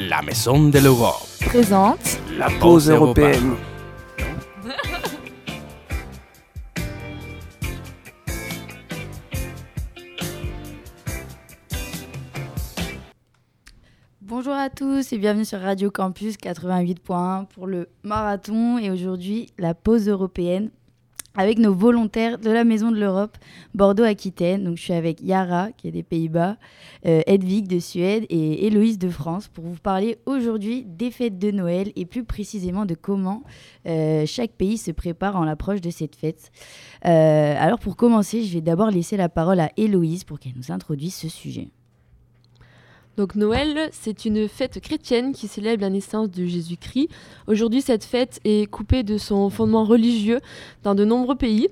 La Maison de l'Europe. Présente. La pause européenne. Bonjour à tous et bienvenue sur Radio Campus 88.1 pour le marathon. Et aujourd'hui la pause européenne avec nos volontaires de la Maison de l'Europe Bordeaux-Aquitaine. Donc je suis avec Yara qui est des Pays-Bas, euh, de Suède et Héloïse de France pour vous parler aujourd'hui des fêtes de Noël et plus précisément de comment euh, chaque pays se prépare en l'approche de cette fête. Euh, alors pour commencer, je vais d'abord laisser la parole à Héloïse pour qu'elle nous introduise ce sujet. Donc Noël, c'est une fête chrétienne qui célèbre la naissance de Jésus-Christ. Aujourd'hui, cette fête est coupée de son fondement religieux dans de nombreux pays.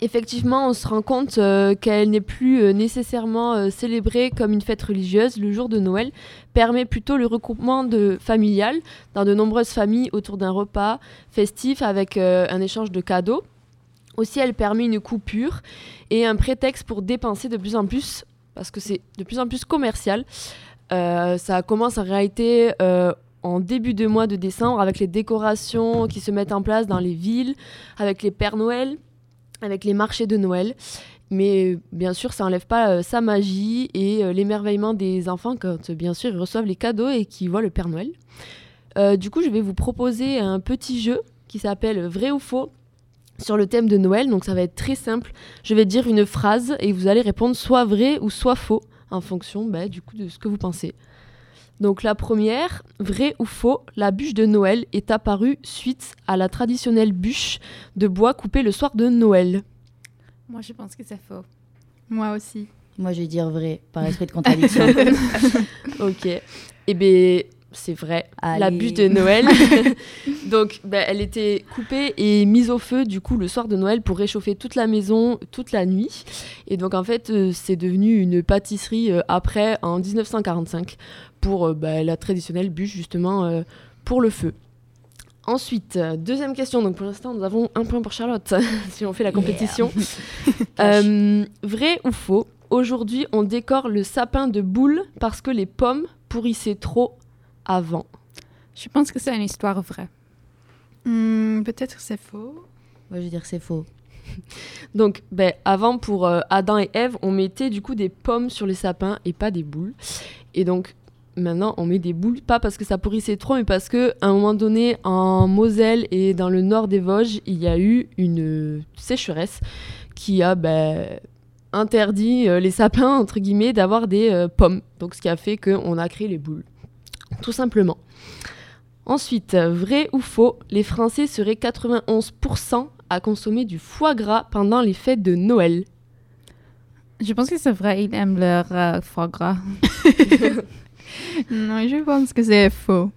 Effectivement, on se rend compte euh, qu'elle n'est plus euh, nécessairement euh, célébrée comme une fête religieuse. Le jour de Noël permet plutôt le regroupement de familial dans de nombreuses familles autour d'un repas festif avec un échange de cadeaux. Aussi, elle permet une coupure et un prétexte pour dépenser de plus en plus parce que c'est de plus en plus commercial. Euh, ça commence en réalité euh, en début de mois de décembre avec les décorations qui se mettent en place dans les villes, avec les Pères Noël, avec les marchés de Noël. Mais bien sûr, ça n'enlève pas euh, sa magie et l'émerveillement des enfants quand, bien sûr, ils reçoivent les cadeaux et qu'ils voient le Père Noël. du coup, je vais vous proposer un petit jeu qui s'appelle Vrai ou faux sur le thème de Noël. Donc ça va être très simple. Je vais dire une phrase et vous allez répondre soit vrai ou soit faux en fonction bah, du coup de ce que vous pensez. Donc la première, vrai ou faux, la bûche de Noël est apparue suite à la traditionnelle bûche de bois coupée le soir de Noël. Moi je pense que c'est faux. Moi aussi. Moi je vais dire vrai, par esprit de contradiction. ok. Eh bien, c'est vrai, la bûche de Noël. Donc, bah, elle était coupée et mise au feu, du coup, le soir de Noël pour réchauffer toute la maison toute la nuit. Et donc, en fait, euh, c'est devenu une pâtisserie euh, après, en 1945, pour euh, bah, la traditionnelle bûche, justement, pour le feu. Ensuite, deuxième question. Donc, pour l'instant, nous avons un point pour Charlotte, si on fait la compétition. vrai ou faux Aujourd'hui, on décore le sapin de boules parce que les pommes pourrissaient trop avant Je pense que c'est une histoire vraie. Hmm, peut-être c'est faux. Moi, je vais dire que c'est faux. Donc, ben, avant, pour euh, Adam et Ève, on mettait du coup des pommes sur les sapins et pas des boules. Et donc, maintenant, on met des boules, pas parce que ça pourrissait trop, mais parce qu'à un moment donné, en Moselle et dans le nord des Vosges, il y a eu une sécheresse qui a ben, interdit euh, les sapins, entre guillemets, d'avoir des euh, pommes. Donc, ce qui a fait qu'on a créé les boules tout simplement. Ensuite, vrai ou faux, les Français seraient 91% à consommer du foie gras pendant les fêtes de Noël. Je pense que c'est vrai, ils aiment leur euh, foie gras. non, je pense que c'est faux.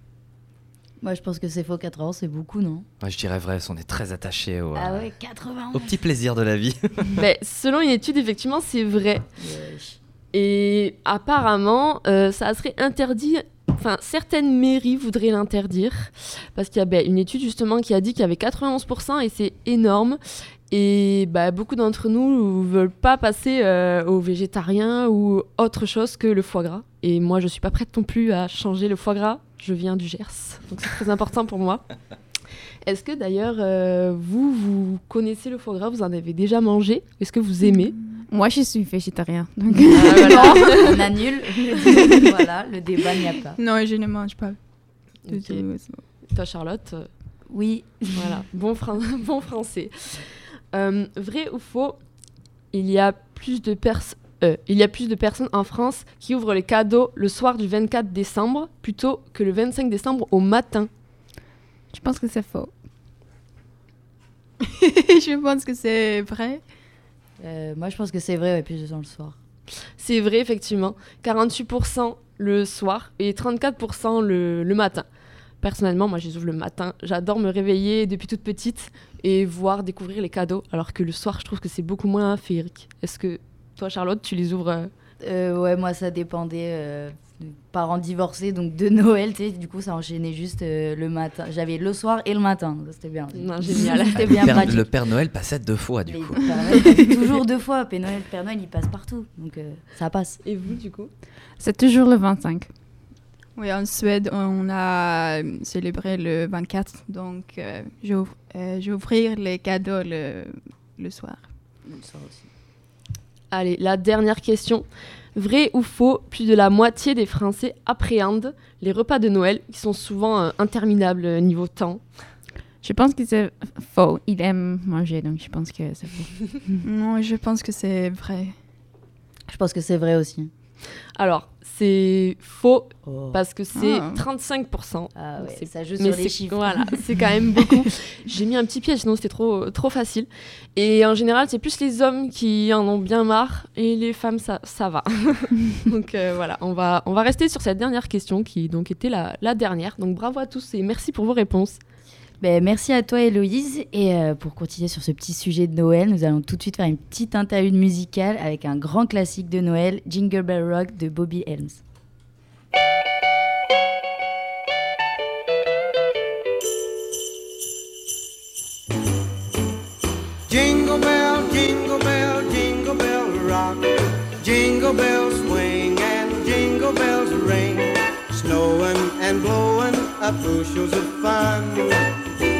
Moi, je pense que c'est faux. 80, c'est beaucoup, non? Moi, je dirais vrai. On est très attaché au, ah ouais, 80. au petit plaisir de la vie. Mais selon une étude, effectivement, c'est vrai. Et apparemment, euh, ça serait interdit enfin, certaines mairies voudraient l'interdire parce qu'il y a ben, une étude justement qui a dit qu'il y avait 91% et c'est énorme. Et bah, beaucoup d'entre nous ne veulent pas passer euh, au végétarien ou autre chose que le foie gras. Et moi, je suis pas prête non plus à changer le foie gras. Je viens du Gers, donc c'est très important pour moi. Est-ce que d'ailleurs, euh, vous, vous connaissez le foie gras? Vous en avez déjà mangé? Est-ce que vous aimez? Moi, je suis végétarien. Donc... Ah, on annule. voilà, le débat n'y a pas. Non, je ne mange pas. Toi, Charlotte euh, Oui. Voilà, bon, bon français. Euh, vrai ou faux Il y a plus de. Euh, il y a plus de personnes en France qui ouvrent les cadeaux le soir du 24 décembre plutôt que le 25 décembre au matin? Je pense que c'est faux. je pense que c'est vrai. Euh, moi, je pense que c'est vrai, ouais, plus de temps le soir. C'est vrai, effectivement. 48% le soir et 34% le, le, matin. Personnellement, moi, je les ouvre le matin. J'adore me réveiller depuis toute petite et voir, découvrir les cadeaux. Alors que le soir, je trouve que c'est beaucoup moins féerique. Est-ce que toi, Charlotte, tu les ouvres euh, euh, Ouais, moi, ça dépendait parents divorcés, donc de Noël, tu sais, du coup ça enchaînait juste euh, le matin. J'avais le soir et le matin, c'était bien. génial. c'était bien le père, Le Père Noël passait deux fois du coup. toujours deux fois, Père Noël, Père Noël il passe partout, donc euh, ça passe. Et vous du coup? C'est toujours le 25. Oui, en Suède, on a célébré le 24, donc euh, j'ouvre- euh, les cadeaux le, le soir. Allez, la dernière question. Vrai ou faux, plus de la moitié des Français appréhendent les repas de Noël qui sont souvent euh, interminables euh, niveau temps. Je pense que c'est faux. Il aime manger, donc je pense que c'est faux. Non, je pense que c'est vrai. Je pense que c'est vrai aussi. Alors, c'est faux parce que c'est Ah. 35%. Ah ouais, C'est- ça joue Mais sur les c'est chiffres. voilà, c'est quand même beaucoup. J'ai mis un petit piège, sinon c'était trop, trop facile. Et en général, c'est plus les hommes qui en ont bien marre et les femmes, ça, ça va. donc euh, voilà, on va, on va rester sur cette dernière question qui donc était la, la dernière. Donc bravo à tous et merci pour vos réponses. Ben, merci à toi Héloïse. Et euh, pour continuer sur ce petit sujet de Noël, nous allons tout de suite faire une petite interlude musicale avec un grand classique de Noël, Jingle Bell Rock de Bobby Helms.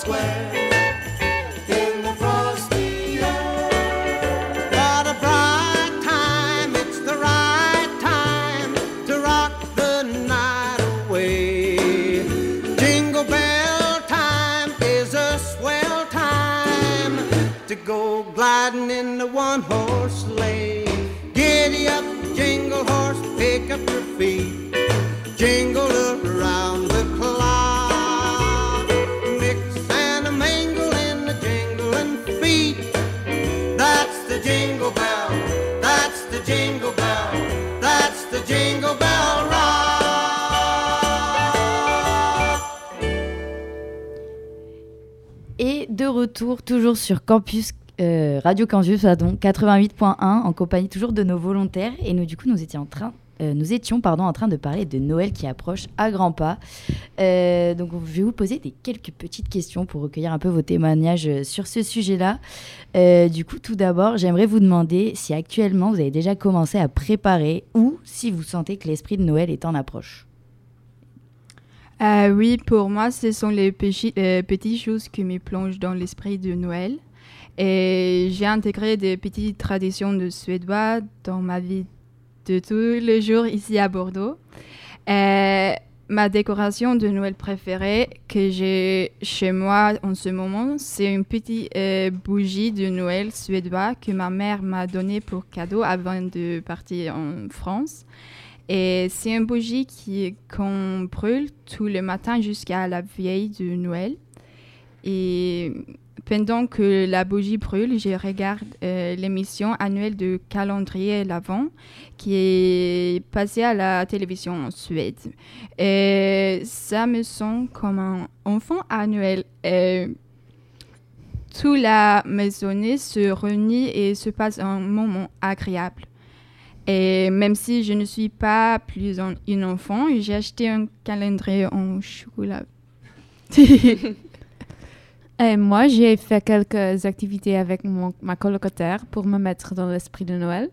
Square. Toujours sur Campus, euh, Radio Campus, pardon, 88.1, en compagnie toujours de nos volontaires. Et nous, du coup, nous étions en train, euh, nous étions, pardon, en train de parler de Noël qui approche à grands pas. Euh, donc, je vais vous poser des quelques petites questions pour recueillir un peu vos témoignages sur ce sujet-là. Du coup, tout d'abord, j'aimerais vous demander si actuellement vous avez déjà commencé à préparer ou si vous sentez que l'esprit de Noël est en approche. Euh, oui, pour moi, ce sont les euh, petites choses qui me plongent dans l'esprit de Noël. Et j'ai intégré des petites traditions de Suédois dans ma vie de tous les jours ici à Bordeaux. Euh, ma décoration de Noël préférée que j'ai chez moi en ce moment, c'est une petite bougie de Noël suédois que ma mère m'a donnée pour cadeau avant de partir en France. Et c'est une bougie qu'on brûle tous les matins jusqu'à la veille de Noël. Et pendant que la bougie brûle, je regarde euh, l'émission annuelle de calendrier l'Avent qui est passée à la télévision en Suède. Et ça me sent comme un enfant Noël. Et toute la maisonnée se réunit et se passe un moment agréable. Et même si je ne suis pas plus un, une enfant, j'ai acheté un calendrier en chocolat. Et moi, j'ai fait quelques activités avec mon- ma colocataire pour me mettre dans l'esprit de Noël.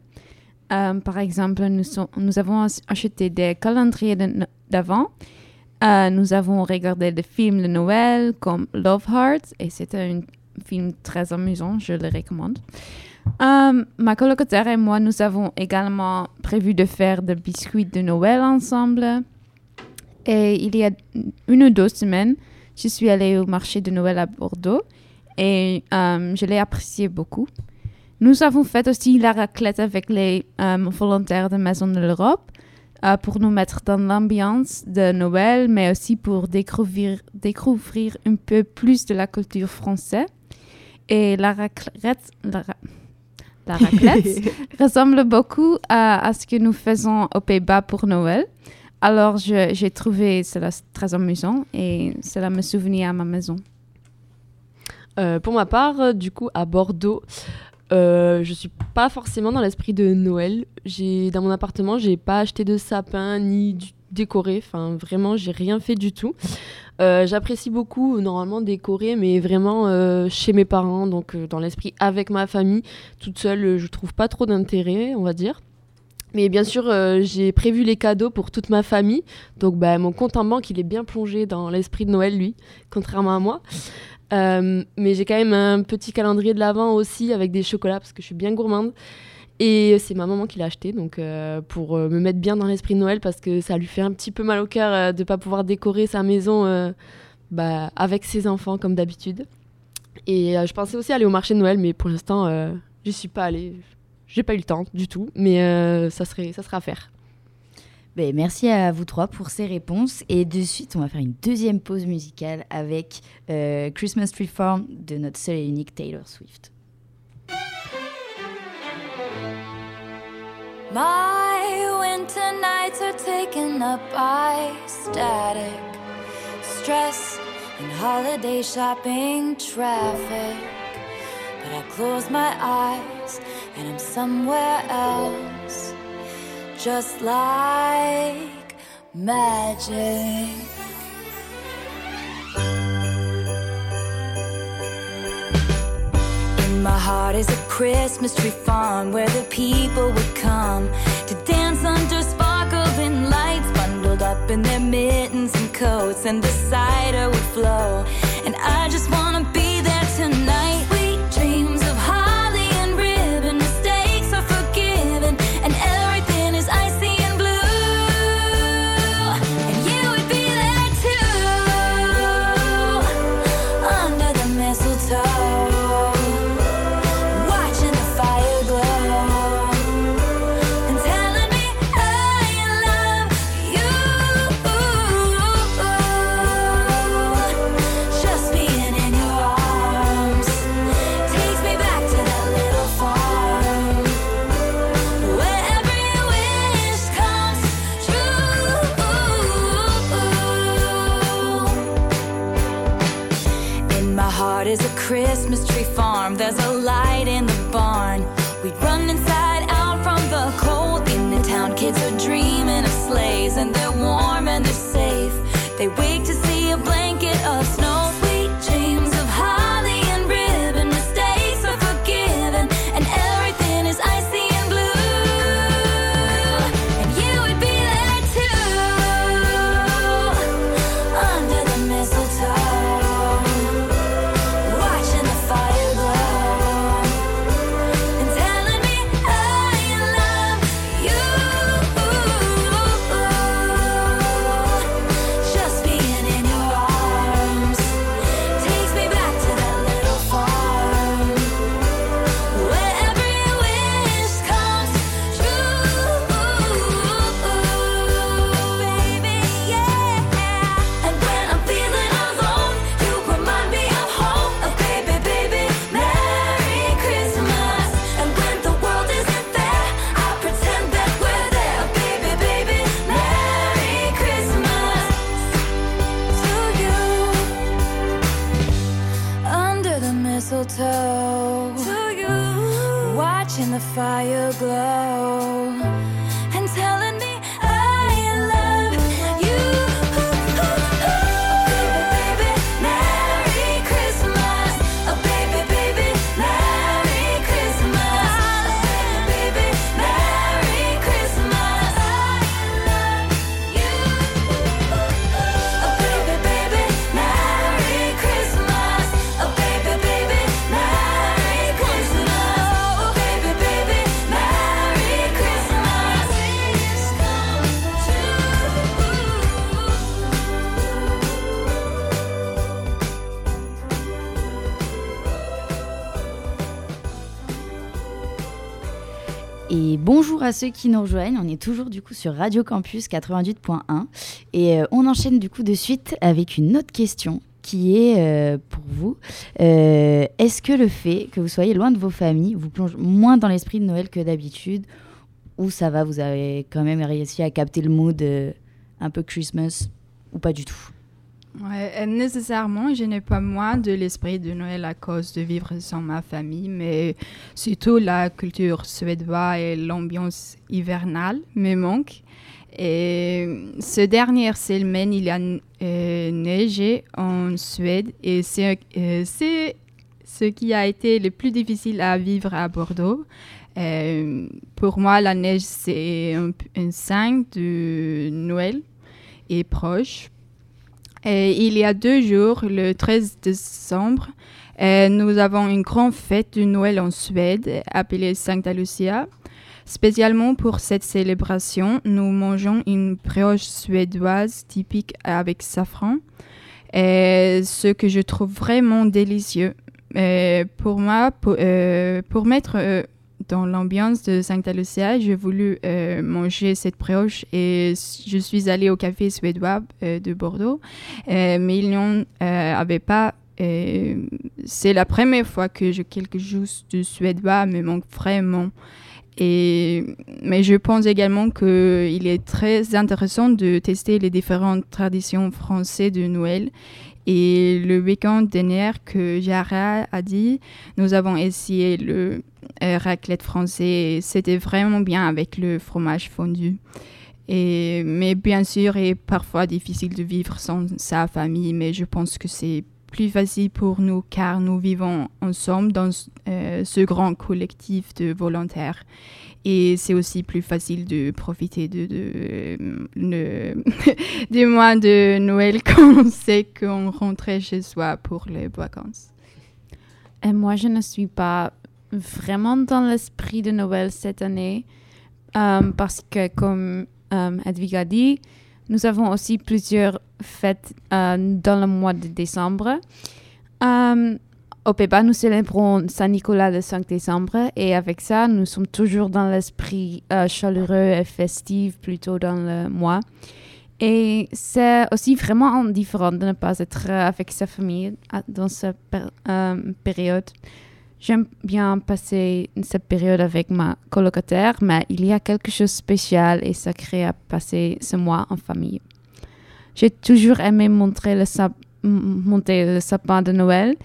Euh, par exemple, nous, nous avons ach- acheté des calendriers d'avant. Euh, nous avons regardé des films de Noël comme Love Heart et c'était un film très amusant, je le recommande. Euh, ma colocataire et moi, nous avons également prévu de faire des biscuits de Noël ensemble. Et il y a une ou deux semaines, je suis allée au marché de Noël à Bordeaux et euh, je l'ai apprécié beaucoup. Nous avons fait aussi la raclette avec les euh, volontaires de Maison de l'Europe pour nous mettre dans l'ambiance de Noël, mais aussi pour découvrir, découvrir un peu plus de la culture française. Et la raclette, la raclette ressemble beaucoup à, à ce que nous faisons aux Pays-Bas pour Noël. Alors, j'ai trouvé cela très amusant et cela me souvenait à ma maison. Euh, pour ma part, euh, du coup, à Bordeaux, euh, je suis pas forcément dans l'esprit de Noël. J'ai dans mon appartement, j'ai pas acheté de sapin ni du- décoré. Enfin, vraiment, j'ai rien fait du tout. Euh, J'apprécie beaucoup normalement décorer, mais vraiment euh, chez mes parents, donc euh, dans l'esprit avec ma famille. Toute seule, euh, je trouve pas trop d'intérêt, on va dire. Mais bien sûr, euh, j'ai prévu les cadeaux pour toute ma famille. Donc, bah, mon compte en banque, il est bien plongé dans l'esprit de Noël, lui, contrairement à moi. Euh, mais j'ai quand même un petit calendrier de l'Avent aussi avec des chocolats parce que je suis bien gourmande. Et c'est ma maman qui l'a acheté donc euh, pour euh, me mettre bien dans l'esprit de Noël parce que ça lui fait un petit peu mal au cœur euh, de pas pouvoir décorer sa maison bah, avec ses enfants comme d'habitude. Et je pensais aussi aller au marché de Noël mais pour l'instant j'y suis pas allée. J'ai pas eu le temps du tout mais ça serait ça sera à faire. Ben, merci à vous trois pour ces réponses. Et de suite, on va faire une deuxième pause musicale avec Christmas Tree Farm de notre seule et unique Taylor Swift. My winter nights are taken up by static, stress, and holiday shopping traffic. But I close my eyes and I'm somewhere else, just like magic. My heart is a Christmas tree farm where the people would come to dance under sparkling lights, bundled up in their mittens and coats, and the cider would flow. And I just wanna à ceux qui nous rejoignent. On est toujours du coup sur Radio Campus 88.1 et euh, on enchaîne du coup de suite avec une autre question qui est euh, pour vous. Euh, Est-ce que le fait que vous soyez loin de vos familles vous plonge moins dans l'esprit de Noël que d'habitude? Ou ça va, vous avez quand même réussi à capter le mood un peu Christmas? Ou pas du tout? Euh, nécessairement, je n'ai pas moins de l'esprit de Noël à cause de vivre sans ma famille, mais surtout la culture suédoise et l'ambiance hivernale me manquent. Et ce dernière semaine, il a euh, neigé en Suède et c'est euh, c'est ce qui a été le plus difficile à vivre à Bordeaux. Pour moi, la neige, c'est un signe de Noël et proche. Et il y a deux jours, le 13 décembre, euh, nous avons une grande fête de Noël en Suède appelée Sancta Lucia. Spécialement pour cette célébration, nous mangeons une brioche suédoise typique avec safran, et ce que je trouve vraiment délicieux. Euh, pour moi, pour, euh, mettre euh, dans l'ambiance de Sancta Lucia, j'ai voulu euh, manger cette brioche et je suis allée au café suédois euh, de Bordeaux, euh, mais il n'y en euh, avait pas. C'est la première fois que je, quelque chose de suédois me manque vraiment. Et, mais je pense également qu'il est très intéressant de tester les différentes traditions françaises de Noël. Et le week-end dernier que Jara a dit, nous avons essayé le euh, raclette français. C'était vraiment bien avec le fromage fondu. Et, mais bien sûr, il est parfois difficile de vivre sans sa famille, mais je pense que c'est plus facile pour nous car nous vivons ensemble dans euh, ce grand collectif de volontaires. Et c'est aussi plus facile de profiter de, de, le- des mois de Noël quand on sait qu'on rentrait chez soi pour les vacances. Et moi, je ne suis pas vraiment dans l'esprit de Noël cette année euh, parce que, comme euh, a dit, nous avons aussi plusieurs fêtes euh, dans le mois de décembre. Euh, au Pays-Bas, nous célébrons Saint-Nicolas le 5 décembre et avec ça, nous sommes toujours dans l'esprit euh, chaleureux et festif plutôt dans le mois. Et c'est aussi vraiment différent de ne pas être avec sa famille à- dans cette euh, période. J'aime bien passer cette période avec ma colocataire, mais il y a quelque chose de spécial et sacré à passer ce mois en famille. J'ai toujours aimé montrer monter le sapin de Noël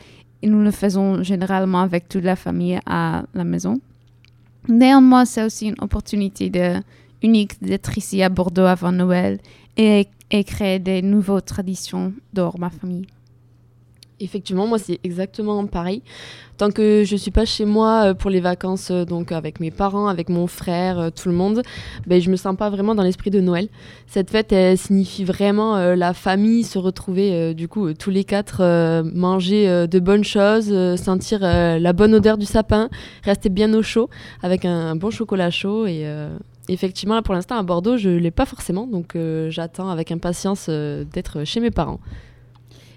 et nous le faisons généralement avec toute la famille à la maison. Néanmoins, c'est aussi une opportunité unique d'être ici à Bordeaux avant Noël et, et créer des nouvelles traditions dans ma famille. Effectivement, moi c'est exactement pareil. Tant que je suis pas chez moi euh, pour les vacances, euh, donc avec mes parents, avec mon frère, euh, tout le monde, ben je me sens pas vraiment dans l'esprit de Noël. Cette fête, signifie vraiment la famille, se retrouver du coup tous les quatre, manger de bonnes choses, sentir la bonne odeur du sapin, rester bien au chaud avec un, bon chocolat chaud et Effectivement, là, pour l'instant, à Bordeaux, je l'ai pas forcément, donc j'attends avec impatience d'être chez mes parents.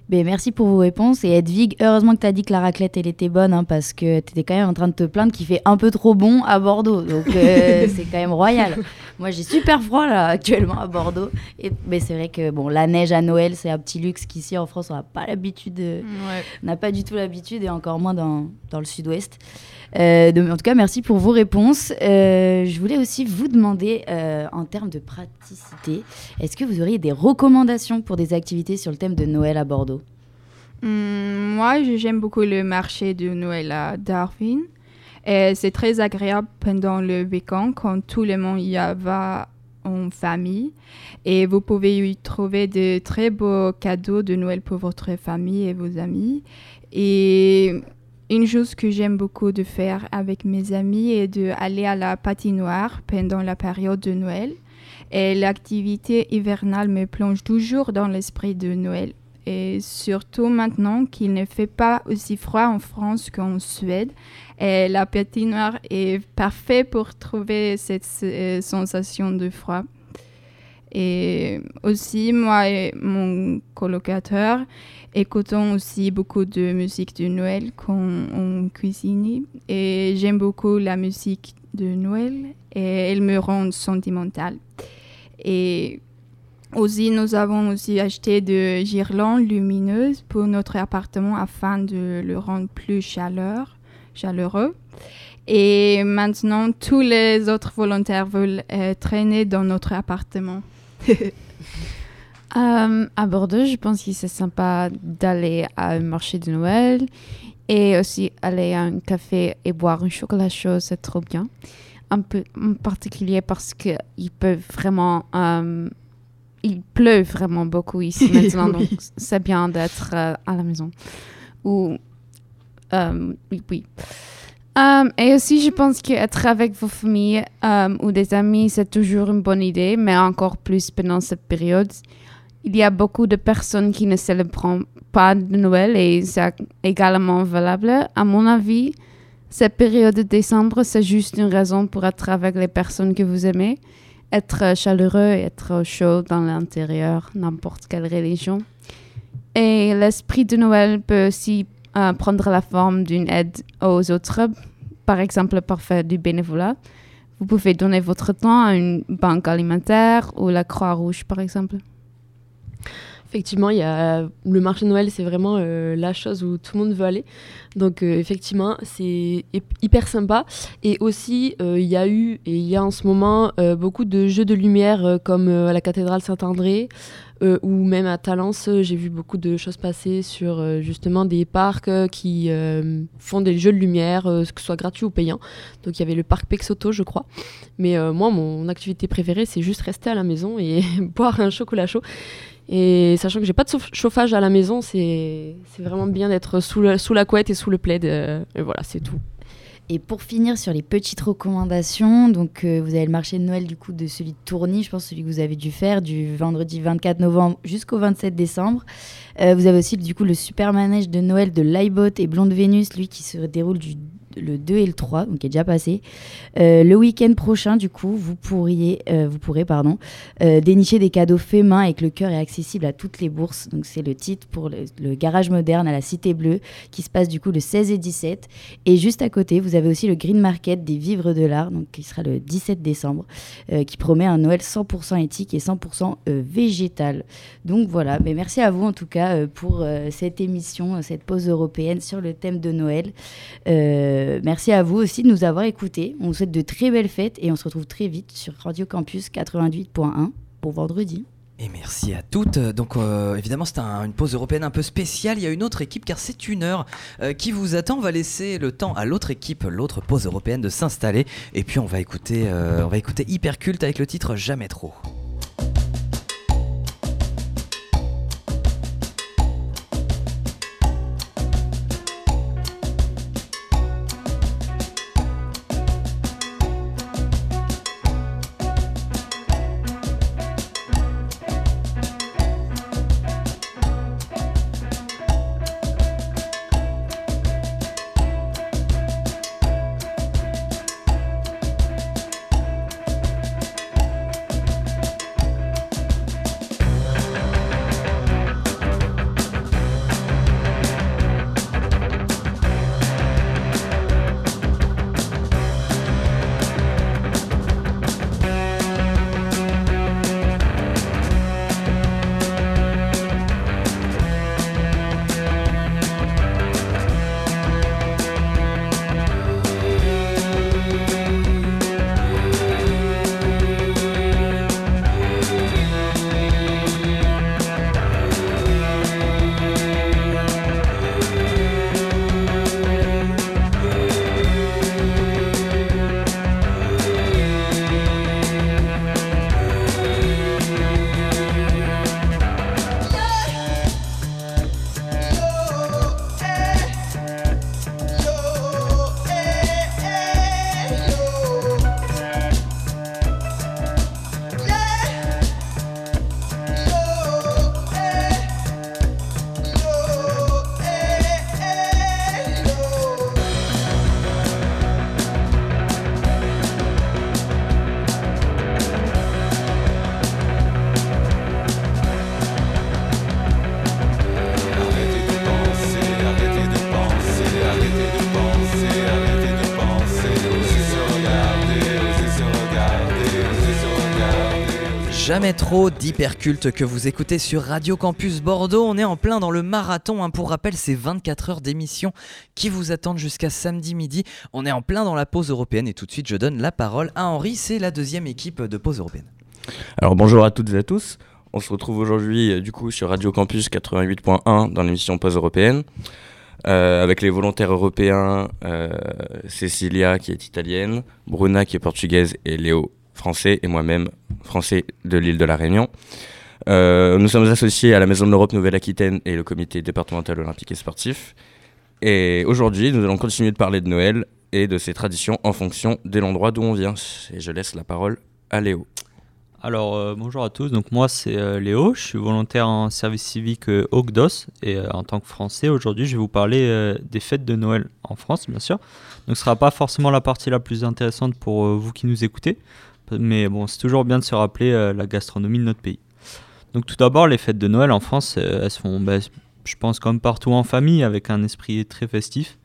Ben, merci pour vos réponses. Et Edwige, heureusement que tu as dit que la raclette, elle était bonne, hein, parce que tu étais quand même en train de te plaindre qu'il fait un peu trop bon à Bordeaux. Donc, euh, c'est quand même royal. Moi, j'ai super froid, là, actuellement, à Bordeaux. Et, mais c'est vrai que, bon, la neige à Noël, c'est un petit luxe qu'ici, en France, on n'a pas l'habitude. de- On n'a pas du tout l'habitude, et encore moins dans, dans le sud-ouest. Euh, en tout cas, merci pour vos réponses. Euh, je voulais aussi vous demander, euh, en termes de praticité, est-ce que vous auriez des recommandations pour des activités sur le thème de Noël à Bordeaux? Hum, moi, j'aime beaucoup le marché de Noël à Darwin. C'est très agréable pendant le week-end quand tout le monde y va en famille. Et vous pouvez y trouver de très beaux cadeaux de Noël pour votre famille et vos amis. Et une chose que j'aime beaucoup de faire avec mes amis est d'aller à la patinoire pendant la période de Noël. Et l'activité hivernale me plonge toujours dans l'esprit de Noël et surtout maintenant qu'il ne fait pas aussi froid en France qu'en Suède. Et la patinoire est parfaite pour trouver cette euh, sensation de froid. Et aussi, moi et mon colocataire écoutons aussi beaucoup de musique de Noël quand on cuisine. Et j'aime beaucoup la musique de Noël et elle me rend sentimentale. Et aussi, nous avons aussi acheté des guirlandes lumineuses pour notre appartement afin de le rendre plus chaleur, chaleureux. Et maintenant, tous les autres volontaires veulent traîner dans notre appartement. Euh, à Bordeaux, je pense que c'est sympa d'aller à un marché de Noël et aussi aller à un café et boire un chocolat chaud, c'est trop bien. Un peu en particulier parce qu'il peut vraiment, euh, il pleut vraiment beaucoup ici maintenant, Oui. donc c'est bien d'être euh, à la maison. Ou euh, oui, Euh, et aussi, je pense qu'être avec vos familles euh, ou des amis, c'est toujours une bonne idée, mais encore plus pendant cette période. Il y a beaucoup de personnes qui ne célèbrent pas de Noël et c'est également valable. À mon avis, cette période de décembre, c'est juste une raison pour être avec les personnes que vous aimez, être chaleureux être chaud dans l'intérieur, n'importe quelle religion. Et l'esprit de Noël peut aussi prendre la forme d'une aide aux autres, par exemple par faire du bénévolat. Vous pouvez donner votre temps à une banque alimentaire ou la Croix-Rouge, par exemple. Effectivement, il y a le marché de Noël, c'est vraiment euh, la chose où tout le monde veut aller. Donc euh, effectivement, c'est hy- hyper sympa. Et aussi, euh, il y a eu et il y a en ce moment beaucoup de jeux de lumière comme à la cathédrale Saint-André euh, ou même à Talence. euh, J'ai vu beaucoup de choses passer sur euh, justement des parcs euh, qui font des jeux de lumière, que ce soit gratuit ou payant. Donc il y avait le parc Pexoto, je crois. Mais moi, mon activité préférée, c'est juste rester à la maison et boire un chocolat chaud. Et sachant que j'ai pas de chauffage à la maison, c'est vraiment bien d'être sous, la couette et sous le plaid. et voilà, c'est tout. Et pour finir sur les petites recommandations, euh, vous avez le marché de Noël du coup de celui de Tourny, je pense celui que vous avez dû faire du vendredi 24 novembre jusqu'au 27 décembre. Euh, vous avez aussi du coup le super manège de Noël de Laibot et Blonde Vénus, lui qui se déroule du le 2 et le 3, donc qui est déjà passé. Euh, le week-end prochain, du coup, vous pourriez, euh, vous pourrez, pardon, dénicher des cadeaux faits main et que le cœur est accessible à toutes les bourses. Donc c'est le titre pour le, le garage moderne à la Cité Bleue qui se passe du coup le 16 et 17. Et juste à côté, vous avez aussi le Green Market des vivres de l'art, donc qui sera le 17 décembre, qui promet un Noël 100% éthique et 100% euh, végétal. Donc voilà, mais merci à vous en tout cas euh, pour euh, cette émission, euh, cette pause européenne sur le thème de Noël. Merci à vous aussi de nous avoir écoutés. On vous souhaite de très belles fêtes et on se retrouve très vite sur Radio Campus 88.1 pour vendredi. Et merci à toutes. Donc évidemment c'est un- une pause européenne un peu spéciale. Il y a une autre équipe car c'est une heure qui vous attend. On va laisser le temps à l'autre équipe, l'autre pause européenne de s'installer. Et puis on va écouter, on va écouter Hyperculte avec le titre Jamais trop. Jamais trop d'hyperculte que vous écoutez sur Radio Campus Bordeaux. On est en plein dans le marathon. hein. Pour rappel, c'est 24 heures d'émission qui vous attendent jusqu'à samedi midi. On est en plein dans la pause européenne et tout de suite, je donne la parole à Henri. C'est la deuxième équipe de pause européenne. Alors bonjour à toutes et à tous. On se retrouve aujourd'hui euh, du coup sur Radio Campus 88.1 dans l'émission Pause européenne euh, avec les volontaires européens euh, Cecilia qui est italienne, Bruna qui est portugaise et Léo français et moi-même français de l'île de la Réunion. Euh, nous sommes associés à la Maison de l'Europe Nouvelle-Aquitaine et le comité départemental olympique et sportif. Et aujourd'hui, nous allons continuer de parler de Noël et de ses traditions en fonction de l'endroit d'où on vient. Et je laisse la parole à Léo. Alors euh, bonjour à tous, donc moi c'est euh, Léo, je suis volontaire en service civique euh, au GDOS et en tant que Français aujourd'hui je vais vous parler des fêtes de Noël en France bien sûr. Donc ce sera pas forcément la partie la plus intéressante pour vous qui nous écoutez, mais bon c'est toujours bien de se rappeler euh, la gastronomie de notre pays. Donc tout d'abord les fêtes de Noël en France euh, elles se font bah, je pense comme partout en famille avec un esprit très festif.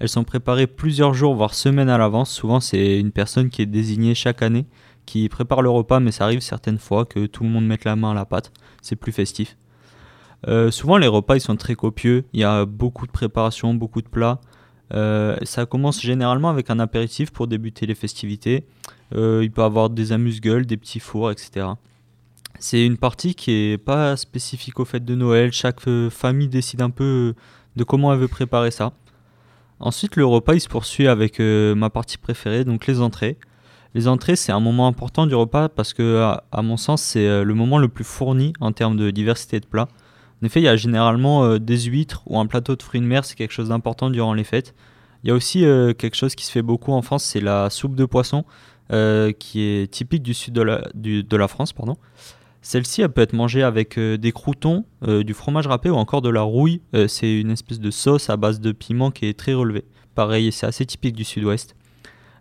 Elles sont préparées plusieurs jours voire semaines à l'avance, souvent c'est une personne qui est désignée chaque année qui prépare le repas, mais ça arrive certaines fois que tout le monde mette la main à la pâte. C'est plus festif. Euh, souvent, les repas ils sont très copieux. Il y a beaucoup de préparation, beaucoup de plats. Ça commence généralement avec un apéritif pour débuter les festivités. Euh, il peut avoir des amuse-gueules, des petits fours, etc. C'est une partie qui est pas spécifique aux fêtes de Noël. Chaque euh, famille décide un peu de comment elle veut préparer ça. Ensuite, le repas il se poursuit avec euh, ma partie préférée, donc les entrées. Les entrées, c'est un moment important du repas parce que, à, mon sens, c'est euh, le moment le plus fourni en termes de diversité de plats. En effet, il y a généralement euh, des huîtres ou un plateau de fruits de mer, c'est quelque chose d'important durant les fêtes. Il y a aussi euh, quelque chose qui se fait beaucoup en France, c'est la soupe de poisson, euh, qui est typique du sud de la, France. pardon. Celle-ci, elle peut être mangée avec euh, des croûtons, euh, du fromage râpé ou encore de la rouille. C'est une espèce de sauce à base de piment qui est très relevée. Pareil, c'est assez typique du sud-ouest.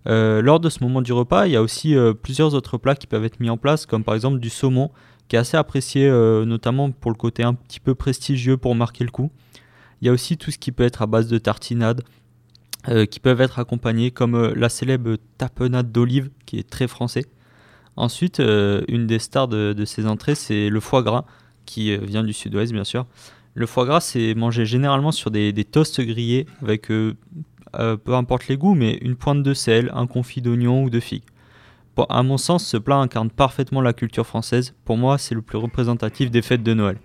Lors de ce moment du repas, il y a aussi plusieurs autres plats qui peuvent être mis en place, comme par exemple du saumon, qui est assez apprécié, notamment pour le côté un petit peu prestigieux pour marquer le coup. Il y a aussi tout ce qui peut être à base de tartinades, euh, qui peuvent être accompagnés, comme euh, la célèbre tapenade d'olive, qui est très français. Ensuite, euh, une des stars de, ces entrées, c'est le foie gras, qui vient du sud-ouest, bien sûr. Le foie gras, c'est mangé généralement sur des, toasts grillés, avec peu importe les goûts, mais une pointe de sel, un confit d'oignon ou de figue. Bon, à mon sens, ce plat incarne parfaitement la culture française. Pour moi, c'est le plus représentatif des fêtes de Noël.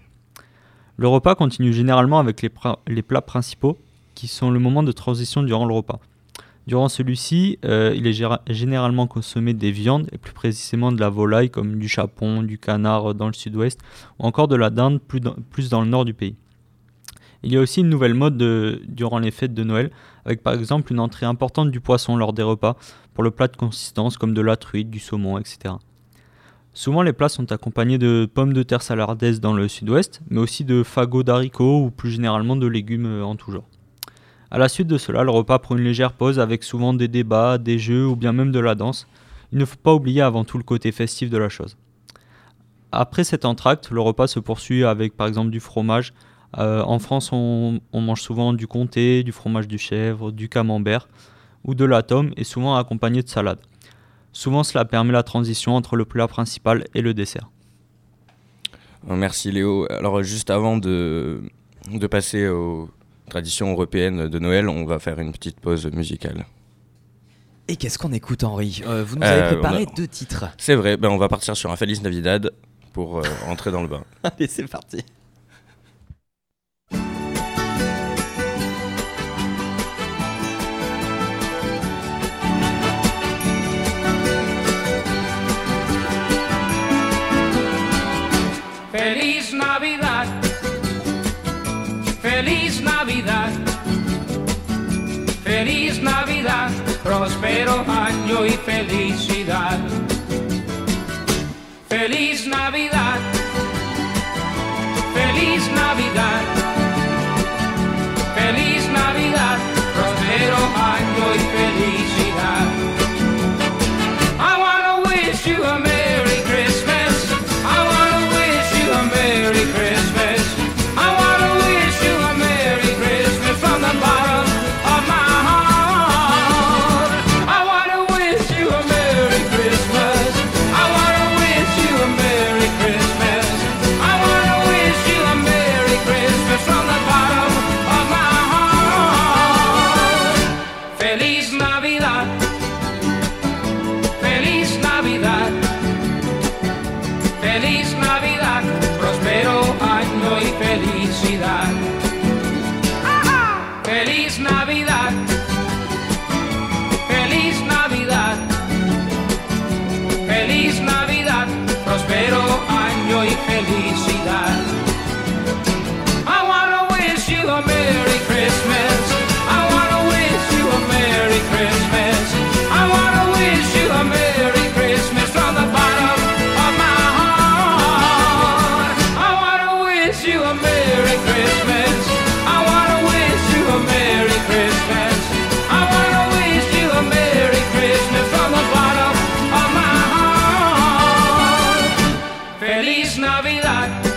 Le repas continue généralement avec les plats principaux, qui sont le moment de transition durant le repas. Durant celui-ci, euh, il est généralement consommé des viandes, et plus précisément de la volaille, comme du chapon, du canard dans le sud-ouest, ou encore de la dinde plus dans, le nord du pays. Il y a aussi une nouvelle mode de- durant les fêtes de Noël, avec par exemple une entrée importante du poisson lors des repas, pour le plat de consistance comme de la truite, du saumon, etc. Souvent les plats sont accompagnés de pommes de terre salardaises dans le sud-ouest, mais aussi de fagots d'haricots ou plus généralement de légumes euh, en tout genre. À la suite de cela, le repas prend une légère pause avec souvent des débats, des jeux ou bien même de la danse. Il ne faut pas oublier avant tout le côté festif de la chose. Après cet entracte, le repas se poursuit avec par exemple du fromage. Euh, en France, on, mange souvent du comté, du fromage du chèvre, du camembert ou de la tome et souvent accompagné de salade. Souvent, cela permet la transition entre le plat principal et le dessert. Euh, Merci Léo. Alors juste avant de, passer aux traditions européennes de Noël, on va faire une petite pause musicale. Et qu'est-ce qu'on écoute, Henri Euh, Vous nous avez Euh, préparé on a- deux titres. C'est vrai, ben on va partir sur un Feliz Navidad pour euh, entrer dans le bain. Allez, c'est parti. Año y felicidad. Feliz Feliz Navidad.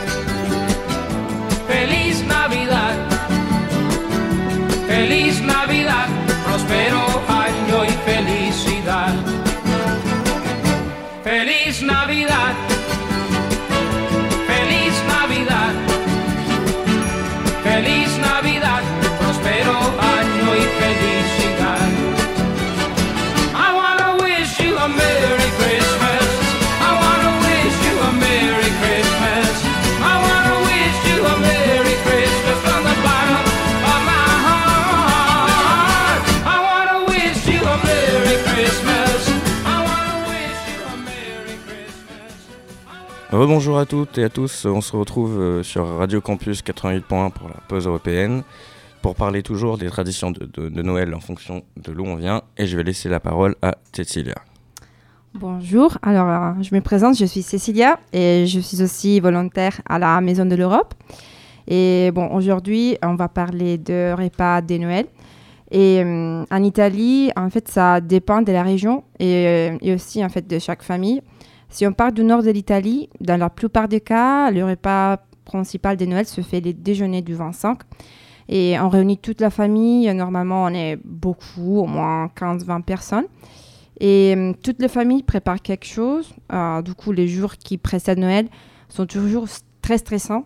Rebonjour à toutes et à tous, on se retrouve euh, sur Radio Campus 88.1 pour la pause européenne pour parler toujours des traditions de, Noël en fonction de l'où on vient et je vais laisser la parole à Cécilia. Bonjour, alors euh, je me présente, je suis Cécilia et je suis aussi volontaire à la Maison de l'Europe. Et bon, aujourd'hui, on va parler de repas de Noël. Et euh, en Italie, en fait, ça dépend de la région et, et aussi en fait de chaque famille. Si on part du nord de l'Italie, dans la plupart des cas, le repas principal de Noël se fait les déjeuners du 25. Et on réunit toute la famille. Normalement, on est beaucoup, au moins 15-20 personnes. Et euh, toute la famille prépare quelque chose. Euh, du coup, les jours qui précèdent Noël sont toujours très stressants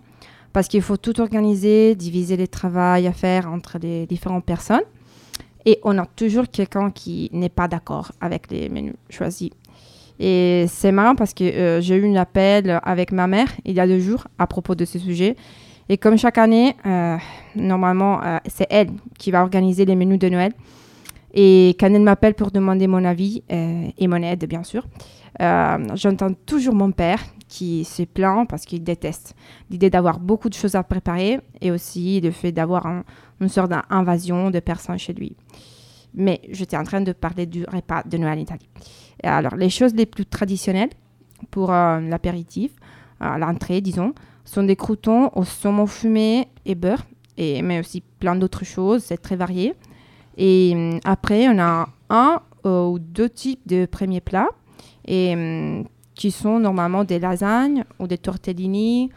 parce qu'il faut tout organiser, diviser les travaux à faire entre les différentes personnes. Et on a toujours quelqu'un qui n'est pas d'accord avec les menus choisis. Et c'est marrant parce que euh, j'ai eu un appel avec ma mère il y a deux jours à propos de ce sujet. Et comme chaque année, euh, normalement, euh, c'est elle qui va organiser les menus de Noël. Et quand elle m'appelle pour demander mon avis et mon aide, bien sûr, j'entends toujours mon père qui se plaint parce qu'il déteste l'idée d'avoir beaucoup de choses à préparer et aussi le fait d'avoir un- une sorte d'invasion de personnes chez lui. Mais j'étais en train de parler du repas de Noël en Italie. Alors, les choses les plus traditionnelles pour euh, l'apéritif, euh, l'entrée, disons, sont des croutons au saumon fumé et beurre, et, mais aussi plein d'autres choses, c'est très varié. Et hum, après, on a un ou deux types de premiers plats, et, hum, qui sont normalement des lasagnes ou des tortellini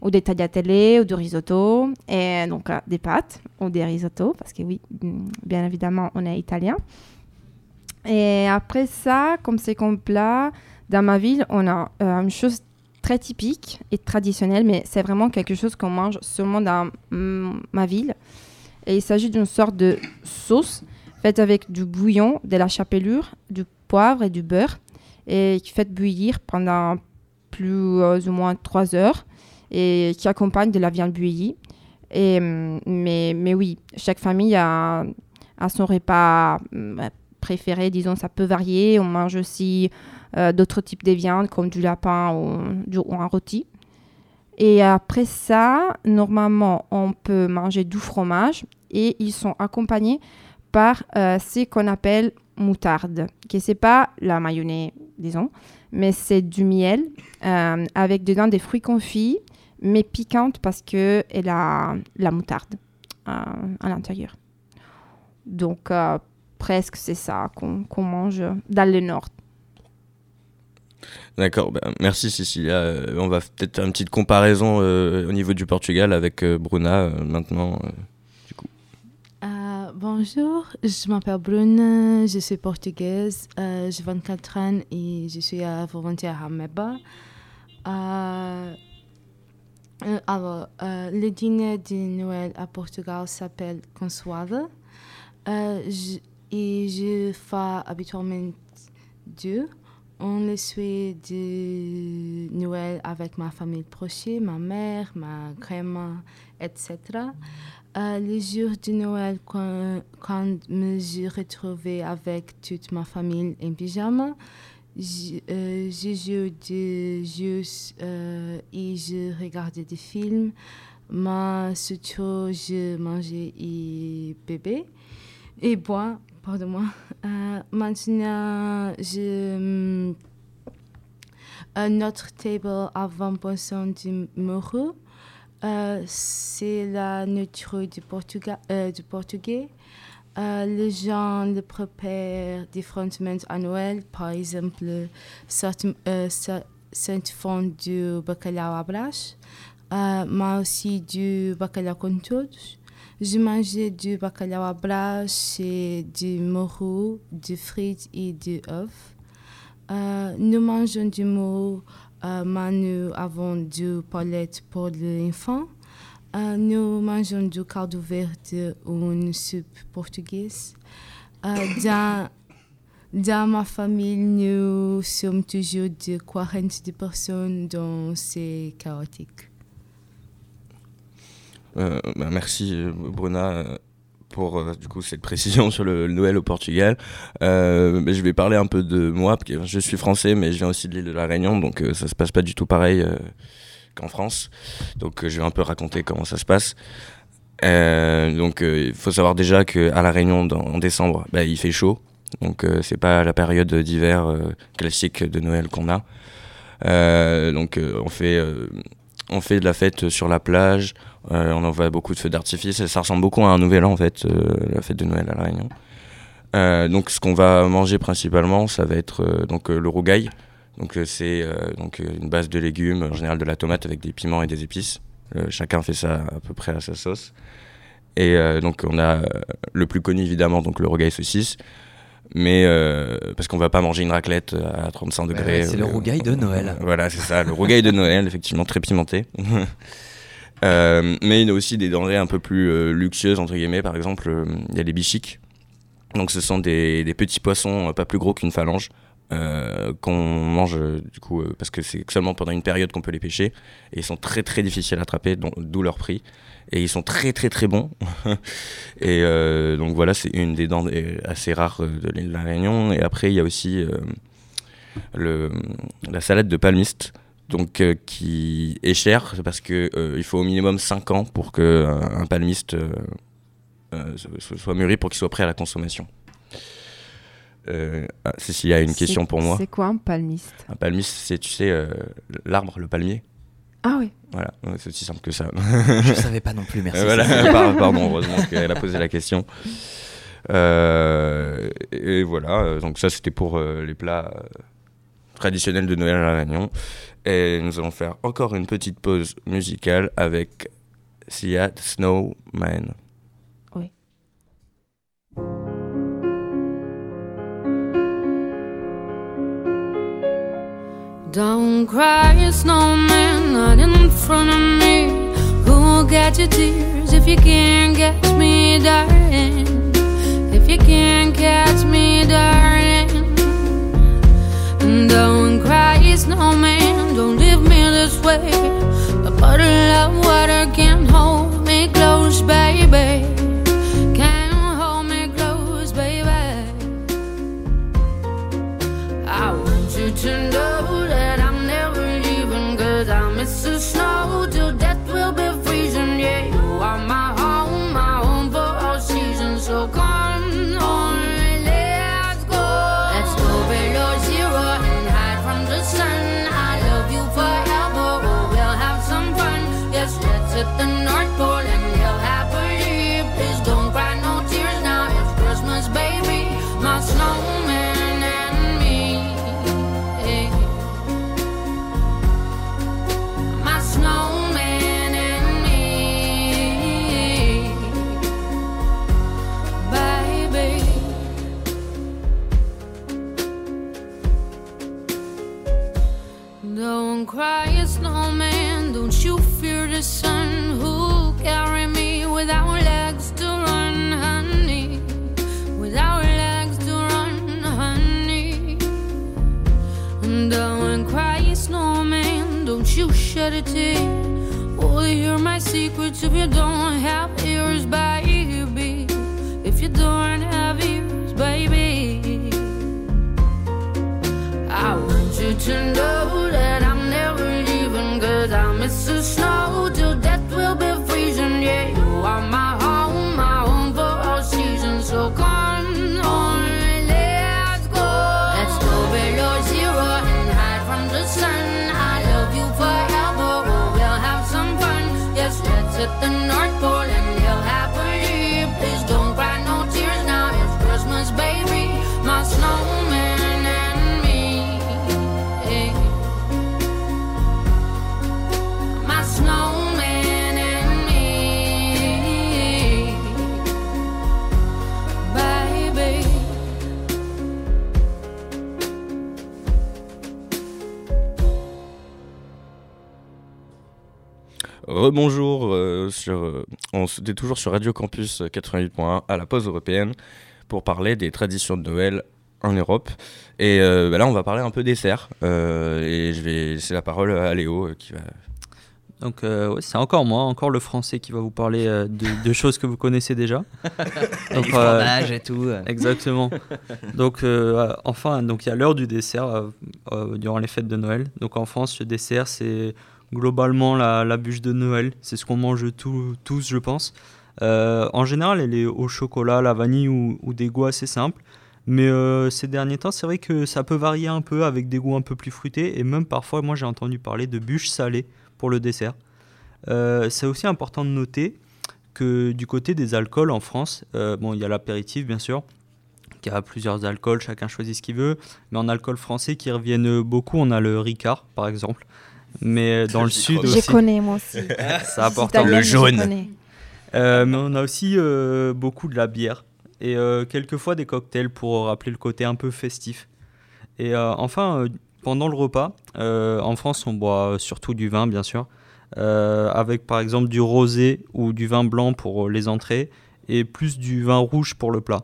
ou des tagliatelle ou du risotto, et donc euh, des pâtes ou des risottos, parce que oui, hum, bien évidemment, on est italien. Et après ça, comme comme plat, dans ma ville, on a euh, une chose très typique et traditionnelle, mais c'est vraiment quelque chose qu'on mange seulement dans mm, ma ville. Et il s'agit d'une sorte de sauce faite avec du bouillon, de la chapelure, du poivre et du beurre, et qui fait bouillir pendant plus euh, ou moins trois heures, et qui accompagne de la viande bouillie. Et, hum, mais, oui, chaque famille a, a son repas hum, préféré, disons, ça peut varier. On mange aussi euh, d'autres types de viandes comme du lapin ou, un rôti. Et après ça, normalement, on peut manger du fromage et ils sont accompagnés par euh, ce qu'on appelle moutarde, qui c'est pas la mayonnaise, disons, mais c'est du miel euh, avec dedans des fruits confits, mais piquante parce que elle a la moutarde à l'intérieur. Donc euh, presque c'est ça qu'on qu'on mange dans le nord. D'accord, bah, merci Cécilia. Euh, on va peut-être faire une petite comparaison euh, au niveau du Portugal avec euh, Bruna euh, maintenant. euh. Euh, bonjour, je m'appelle Brune, je suis portugaise, euh, j'ai 24 ans et je suis euh, volontaire à Meba. Alors, euh, le dîner de Noël à Portugal s'appelle Consoada euh, je- et je fais habituellement deux on les souhaite de Noël avec ma famille proche, ma mère, ma grand-mère, etc. Euh, les jours de Noël, quand, quand me je retrouvais avec toute ma famille en pyjama, je, euh, je jouais des jeux euh, et je regardais des films. Mais surtout, je mangeais et bébé et bois, Euh, maintenant, je, euh, notre table à 20% du morue. Euh, c'est la nature du, Portuga- du portugais. Les gens le préparent différemment à Noël. Par exemple, certains, cer- certains font du bacalhau à brache, mais aussi du bacalhau com todos. Je mangeais du bacalhau à brache du morue, du frites et du œuf. Euh, nous mangeons du morue, euh, mais nous avons du palette pour l'enfant. Euh, nous mangeons du caldo verde ou une soupe portugaise. Euh, dans, dans ma famille, nous sommes toujours de 40 personnes, donc c'est chaotique. Euh, bah, merci euh, Bruna euh, pour du coup cette précision sur le, Noël au Portugal. Je vais parler un peu de moi, parce que je suis français, mais je viens aussi de l'île de la Réunion, donc euh, ça se passe pas du tout pareil qu'en France. Donc je vais un peu raconter comment ça se passe. Donc il faut savoir déjà que à la Réunion en décembre, bah, il fait chaud, donc c'est pas la période d'hiver classique de Noël qu'on a. Donc on fait on fait de la fête sur la plage, euh, on envoie beaucoup de feux d'artifice, et ça ressemble beaucoup à un nouvel an en fait, euh, la fête de Noël à La Réunion. Euh, donc ce qu'on va manger principalement, ça va être euh, donc le rougail. Donc c'est une base de légumes, en général de la tomate avec des piments et des épices. Chacun fait ça à peu près à sa sauce. Et donc on a le plus connu évidemment donc le rougail saucisse. Mais euh, parce qu'on va pas manger une raclette à 35 Ouais, degrés. c'est le euh, rougail de Noël. Voilà, c'est ça, le rougail de Noël, effectivement très pimenté. Euh, mais il y a aussi des denrées un peu plus euh, luxueuses, entre guillemets. Par exemple, euh, il y a les bichiques. Donc, ce sont des, des petits poissons euh, pas plus gros qu'une phalange euh, qu'on mange, euh, du coup, euh, parce que c'est seulement pendant une période qu'on peut les pêcher. Et ils sont très très difficiles à attraper, d'où leur prix. Et ils sont très très très bons. et donc, voilà, c'est une des denrées assez rares de l'île de la Réunion. Et après, il y a aussi le, la salade de palmiste donc qui est cher parce que il faut au minimum 5 ans pour que un palmiste so- soit mûri pour qu'il soit prêt à la consommation. Euh, ah, Cécilia a une question pour moi. C'est quoi un palmiste? Un palmiste, c'est tu sais euh, l'arbre, le palmier. Ah oui. Voilà, c'est aussi simple que ça. Je savais pas non plus, merci, voilà, pardon, heureusement qu'elle a posé la question. Euh, et voilà, donc ça c'était pour euh, les plats traditionnels de Noël à La Réunion. Et nous allons faire encore une petite pause musicale avec Sia Snowman. Don't cry, snowman, not in front of me. Who'll get your tears if you can't catch me, darling? If you can't catch me, darling. Don't cry, snowman, don't leave me this way. A bottle of water can't hold me close, baby. Don't cry a snowman, don't you fear the sun Who'll carry me without legs to run, honey? Without legs to run, honey. Don't cry a snowman, don't you shed a tear. Will hear my secrets if you don't have ears, baby. If you don't have ears, baby. I want you to know set the Rebonjour, euh, sur, euh, on était toujours sur Radio Campus 88.1 à la pause européenne pour parler des traditions de Noël en Europe. Et euh, bah là, on va parler un peu dessert. euh, et je vais laisser la parole à Léo euh, qui va. Donc euh, ouais, c'est encore moi, encore le français qui va vous parler euh, de, de choses que vous connaissez déjà. Du fromage et tout. Exactement. Donc euh, enfin, donc il y a l'heure du dessert euh, euh, durant les fêtes de Noël. Donc en France, le dessert c'est globalement la, bûche de Noël. C'est ce qu'on mange tous, tous, je pense. Euh, en général, elle est au chocolat, la vanille ou, des goûts assez simples. Mais euh, ces derniers temps, c'est vrai que ça peut varier un peu avec des goûts un peu plus fruités. Et même parfois, moi j'ai entendu parler de bûches salées pour le dessert. Euh, c'est aussi important de noter que du côté des alcools en France, bon, il y a l'apéritif bien sûr, qui a plusieurs alcools, chacun choisit ce qu'il veut. Mais en alcool français qui reviennent beaucoup, on a le Ricard par exemple. Mais dans le sud aussi. Je connais, moi aussi. C'est important. Le jaune. Euh, mais on a aussi euh, beaucoup de la bière et euh, quelquefois des cocktails pour rappeler le côté un peu festif. Et euh, enfin, euh, pendant le repas, euh, en France, on boit surtout du vin, bien sûr, euh, avec par exemple du rosé ou du vin blanc pour les entrées et plus du vin rouge pour le plat.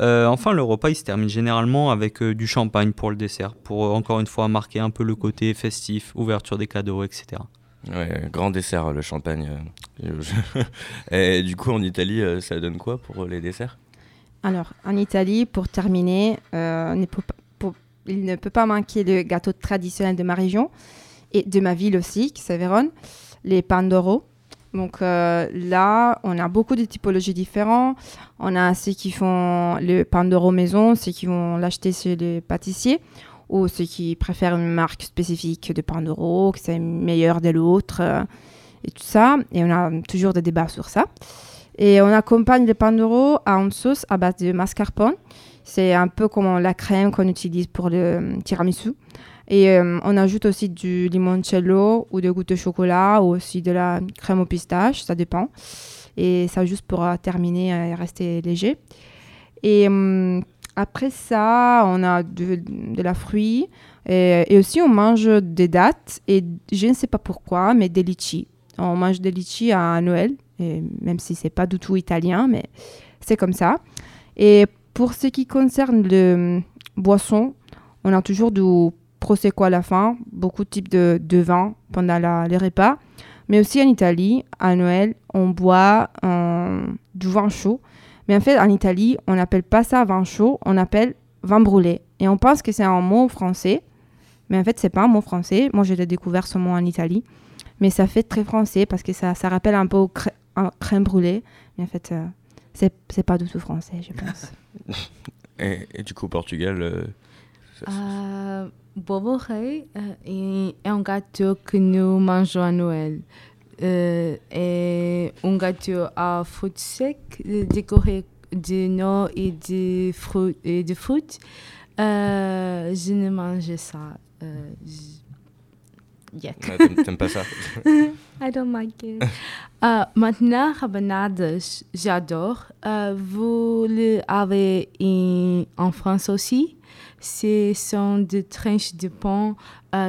Euh, enfin, le repas, il se termine généralement avec euh, du champagne pour le dessert, pour euh, encore une fois marquer un peu le côté festif, ouverture des cadeaux, etc. Ouais, grand dessert, le champagne. et du coup, en Italie, ça donne quoi pour les desserts? Alors, en Italie, pour terminer, euh, ne peut pas- pour- il ne peut pas manquer le gâteau traditionnel de ma région et de ma ville aussi, qui c'est Vérone, les pandoro. Donc euh, là, on a beaucoup de typologies différentes. On a ceux qui font le pandoro maison, ceux qui vont l'acheter chez les pâtissiers, ou ceux qui préfèrent une marque spécifique de pandoro, que c'est meilleur de l'autre, euh, et tout ça. Et on a toujours des débats sur ça. Et on accompagne le pandoro à une sauce à base de mascarpone. C'est un peu comme la crème qu'on utilise pour le tiramisu. Et euh, on ajoute aussi du limoncello ou des gouttes de chocolat ou aussi de la crème au pistache, ça dépend. Et ça juste pour euh, terminer et rester léger. Et euh, après ça, on a de, la fruit. Et, aussi, on mange des dattes. Et je ne sais pas pourquoi, mais des litchis. On mange des litchis à Noël. Même si c'est pas du tout italien, mais c'est comme ça. Et pour ce qui concerne le euh, boisson, on a toujours du prosecco à la fin, beaucoup de types de, de vin pendant la- les repas. Mais aussi en Italie, à Noël, on boit euh, du vin chaud. Mais en fait, en Italie, on n'appelle pas ça vin chaud, on appelle vin brûlé. Et on pense que c'est un mot français, mais en fait, c'est pas un mot français. Moi, j'ai découvert ce mot en Italie. Mais ça fait très français parce que ça, ça rappelle un peu un crème brûlée. Mais en fait, euh, c'est c'est pas du tout français, je pense. et, et du coup, au Portugal, euh, Bobo Rei é, é um gato que nous mangeons à Noël. Euh, é um gâteau à fruits secs décoré de noix et de fruits. Et de fruits. Euh, je ne mange ça. Euh, je- Yuck. T'aimes- pas ça I don't like it. Maintenant, rabanadas, j'adore. Vous le avez in- en France aussi? Ce sont des tranches de pain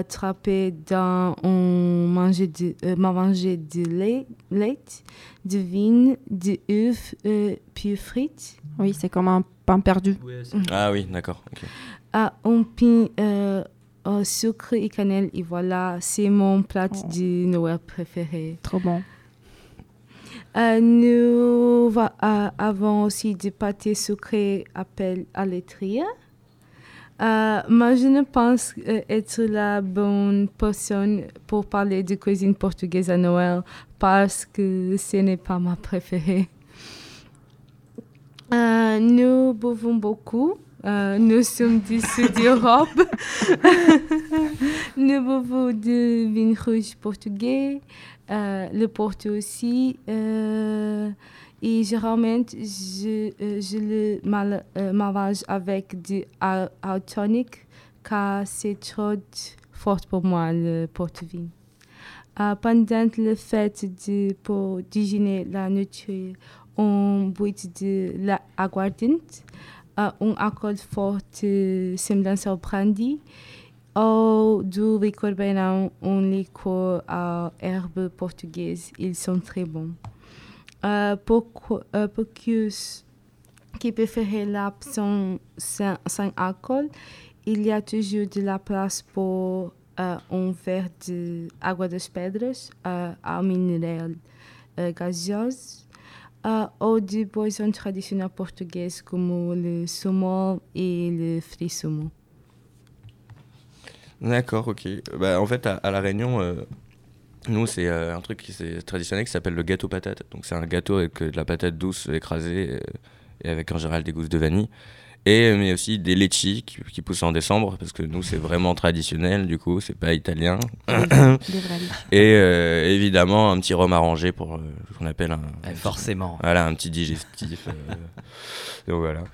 trempées dans un manger de, euh, manger de lait, lait, de vin, de œufs euh, puis frites. Oui, c'est comme un pain perdu. Ah oui, d'accord. ok. Ah, un pain, euh, euh, sucre et cannelle. Et voilà, c'est mon plat de Noël préféré. Trop bon. Euh, nous va- euh, avons aussi du pâté sucré appelé à l'étrier. Euh, moi, je ne pense euh, être la bonne personne pour parler de cuisine portugaise à Noël parce que ce n'est pas ma préférée. Euh, nous buvons beaucoup. Euh, nous sommes du sud d'Europe. nous buvons du vin rouge portugais, le porto aussi. Euh, et généralement, je, euh, je le mal- euh, avec du al- al tonic car c'est trop fort pour moi, le porte-vin. Euh, pendant le fait de, pour déjeuner la nourriture, on boit de l'aguardente, euh, un alcool fort euh, semblant au brandy, ou du licor baião, un licor à herbe portugaise. Ils sont très bons. Euh, euh, pour ceux qui préfèrent l'absence sans, alcool, il y a toujours de la place pour euh, un verre de água das pedras, euh, à minéral euh, gazeuse, ou de boissons traditionnelles portugaises comme le saumon et le frit. D'accord, ok. Bah, en fait, à, La Réunion, nous, c'est euh, un truc qui c'est traditionnel qui s'appelle le gâteau patate. Donc, c'est un gâteau avec euh, de la patate douce écrasée euh, et avec en général des gousses de vanille. Et mais aussi des litchis qui, qui poussent en décembre parce que nous, c'est vraiment traditionnel, du coup, c'est pas italien. Et euh, évidemment, un petit rhum arrangé pour euh, ce qu'on appelle un. Ouais, forcément. Voilà, un petit digestif. euh, donc voilà.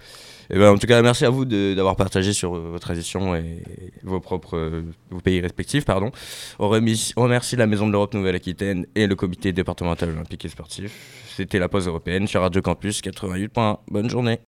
Et ben, en tout cas, merci à vous d'avoir partagé sur vos traditions et vos propres vos pays respectifs. Pardon. On on remercie la Maison de l'Europe Nouvelle-Aquitaine et le Comité départemental olympique et sportif. C'était la pause européenne sur Radio Campus 88.1. Bonne journée.